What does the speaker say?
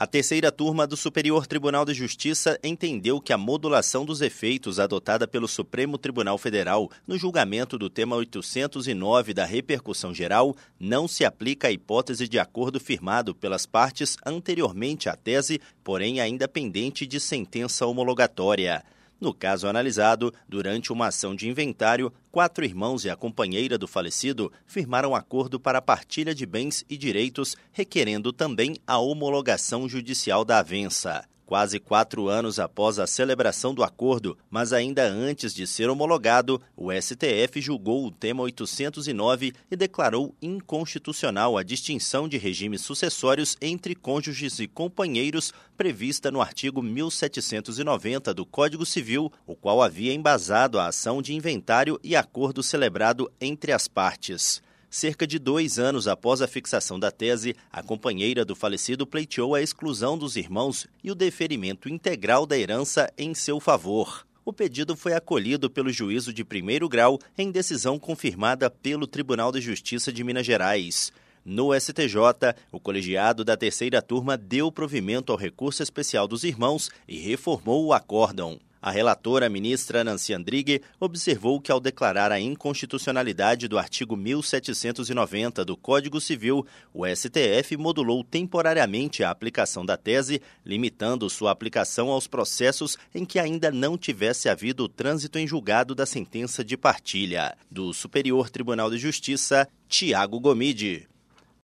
A terceira turma do Superior Tribunal de Justiça entendeu que a modulação dos efeitos adotada pelo Supremo Tribunal Federal no julgamento do tema 809 da repercussão geral não se aplica à hipótese de acordo firmado pelas partes anteriormente à tese, porém ainda pendente de sentença homologatória. No caso analisado, durante uma ação de inventário, quatro irmãos e a companheira do falecido firmaram acordo para a partilha de bens e direitos, requerendo também a homologação judicial da avença quase quatro anos após a celebração do acordo, mas ainda antes de ser homologado, o STF julgou o tema 809 e declarou inconstitucional a distinção de regimes sucessórios entre cônjuges e companheiros prevista no artigo 1790 do Código Civil, o qual havia embasado a ação de inventário e acordo celebrado entre as partes. Cerca de dois anos após a fixação da tese, a companheira do falecido pleiteou a exclusão dos irmãos e o deferimento integral da herança em seu favor. O pedido foi acolhido pelo juízo de primeiro grau em decisão confirmada pelo Tribunal de Justiça de Minas Gerais. No STJ, o colegiado da terceira turma deu provimento ao recurso especial dos irmãos e reformou o acórdão. A relatora, a ministra Nancy Andrighi, observou que, ao declarar a inconstitucionalidade do artigo 1790 do Código Civil, o STF modulou temporariamente a aplicação da tese, limitando sua aplicação aos processos em que ainda não tivesse havido trânsito em julgado da sentença de partilha. Do Superior Tribunal de Justiça, Tiago Gomide.